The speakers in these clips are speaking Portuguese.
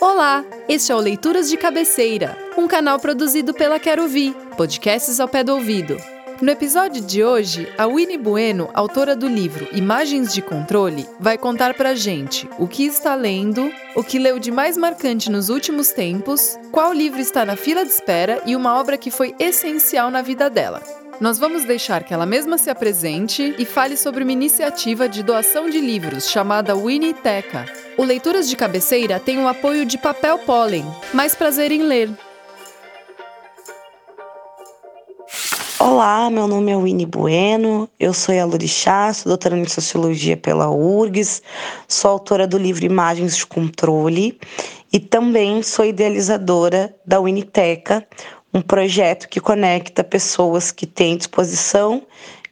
Olá, este é o Leituras de Cabeceira, um canal produzido pela Quero Ouvir, podcasts ao pé do ouvido. No episódio de hoje, a Winnie Bueno, autora do livro Imagens de Controle, vai contar pra gente o que está lendo, o que leu de mais marcante nos últimos tempos, qual livro está na fila de espera e uma obra que foi essencial na vida dela. Nós vamos deixar que ela mesma se apresente e fale sobre uma iniciativa de doação de livros chamada Winnie Teca. O Leituras de Cabeceira tem o apoio de Papel Pólen. Mais prazer em ler! Olá, meu nome é Winnie Bueno, eu sou Elorixá, sou doutoranda em Sociologia pela URGS, sou autora do livro Imagens de Controle e também sou idealizadora da Winiteca, um projeto que conecta pessoas que têm disposição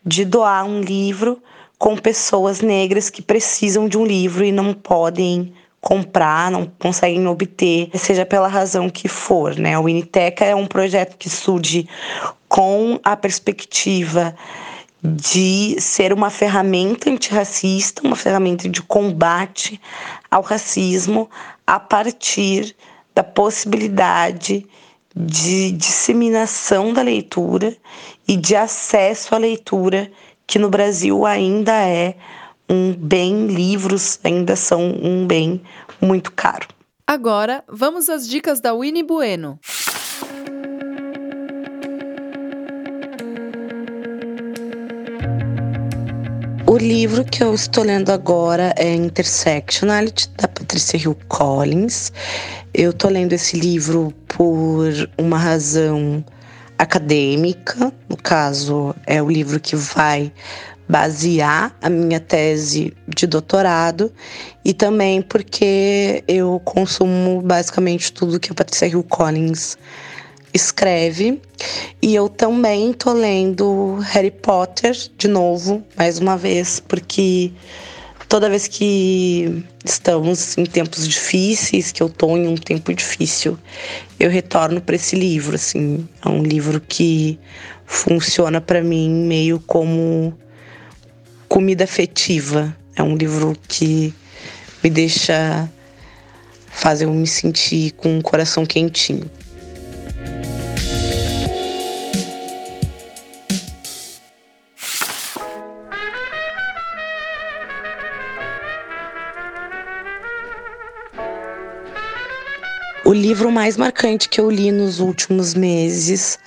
de doar um livro com pessoas negras que precisam de um livro e não podem comprar, não conseguem obter, seja pela razão que for, né? O Winiteca é um projeto que surge com a perspectiva de ser uma ferramenta antirracista, uma ferramenta de combate ao racismo a partir da possibilidade de disseminação da leitura e de acesso à leitura, que no Brasil ainda é um bem, livros ainda são um bem muito caro. Agora, vamos às dicas da Winnie Bueno. O livro que eu estou lendo agora é Intersectionality, da Patricia Hill Collins. Eu estou lendo esse livro por uma razão acadêmica, no caso, é o livro que vai basear a minha tese de doutorado e também porque eu consumo basicamente tudo que a Patricia Hill Collins escreve. E eu também tô lendo Harry Potter de novo, mais uma vez, porque toda vez que estamos em tempos difíceis, que eu tô em um tempo difícil, eu retorno para esse livro, assim. É um livro que funciona para mim meio como comida afetiva. É um livro que me deixa fazer eu me sentir com o coração quentinho. O livro mais marcante que eu li nos últimos meses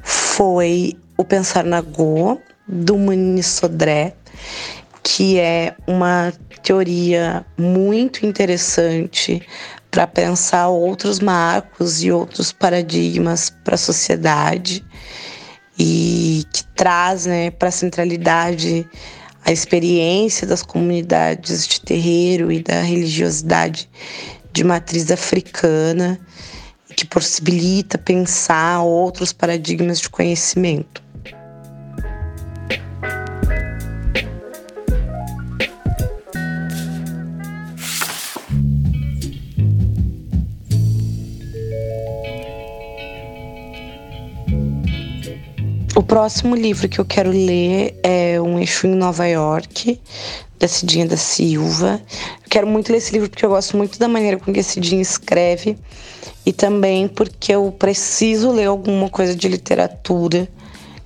foi O Pensar na Goa, do Mani Sodré, que é uma teoria muito interessante para pensar outros marcos e outros paradigmas para a sociedade e que traz né, para a centralidade a experiência das comunidades de terreiro e da religiosidade de matriz africana que possibilita pensar outros paradigmas de conhecimento. O próximo livro que eu quero ler é Um Eixo em Nova York, da Cidinha da Silva. Eu quero muito ler esse livro porque eu gosto muito da maneira com que a Cidinha escreve e também porque eu preciso ler alguma coisa de literatura.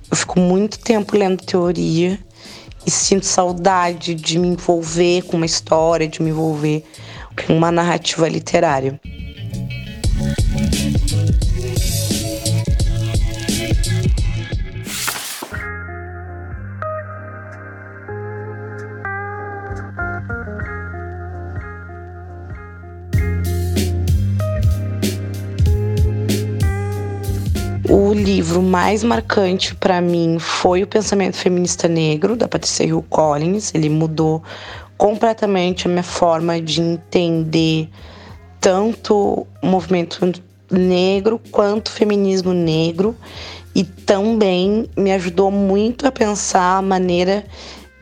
Eu fico muito tempo lendo teoria e sinto saudade de me envolver com uma história, de me envolver com uma narrativa literária. O livro mais marcante para mim foi O Pensamento Feminista Negro, da Patricia Hill Collins. Ele mudou completamente a minha forma de entender tanto o movimento negro quanto o feminismo negro e também me ajudou muito a pensar a maneira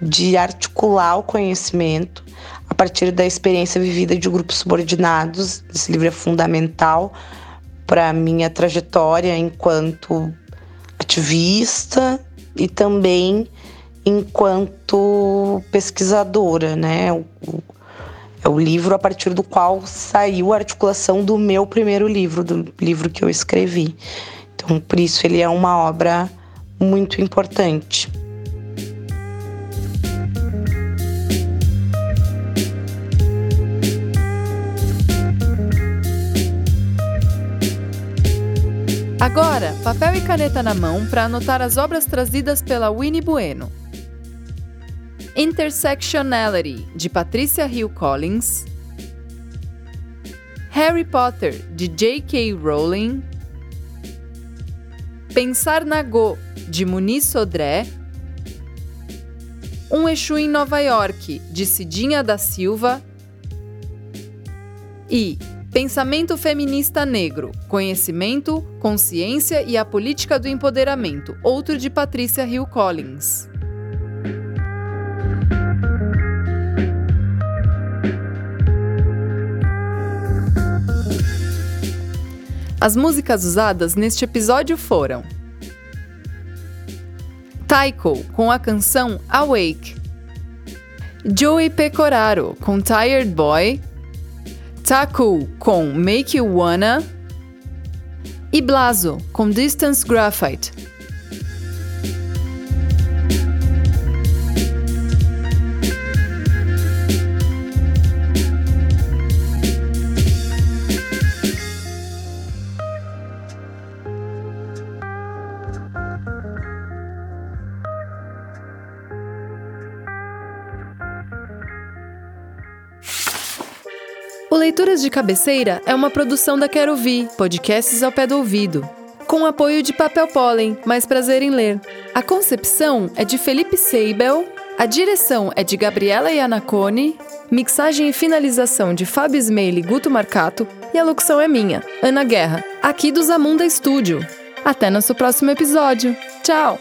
de articular o conhecimento a partir da experiência vivida de grupos subordinados. Esse livro é fundamental para minha trajetória enquanto ativista e também enquanto pesquisadora, né? É o livro a partir do qual saiu a articulação do meu primeiro livro, do livro que eu escrevi. Então, por isso, ele é uma obra muito importante. Agora, papel e caneta na mão para anotar as obras trazidas pela Winnie Bueno. Intersectionality, de Patricia Hill Collins. Harry Potter, de J.K. Rowling. Pensar na Go, de Muniz Sodré. Um Exu em Nova York, de Cidinha da Silva. E Pensamento Feminista Negro: Conhecimento, Consciência e a Política do Empoderamento, outro de Patrícia Hill Collins. As músicas usadas neste episódio foram Taiko com a canção Awake, Joey Pecoraro com Tired Boy, Taku com Make You Wanna e Blazo com Distance Graphite. Leituras de Cabeceira é uma produção da Quero Vi, podcasts ao pé do ouvido. Com apoio de Papel Pólen, mais prazer em ler. A concepção é de Felipe Seibel, a direção é de Gabriela Iannacone, mixagem e finalização de Fábio Smeili e Guto Marcato, e a locução é minha, Ana Guerra, aqui do Zamunda Estúdio. Até nosso próximo episódio. Tchau!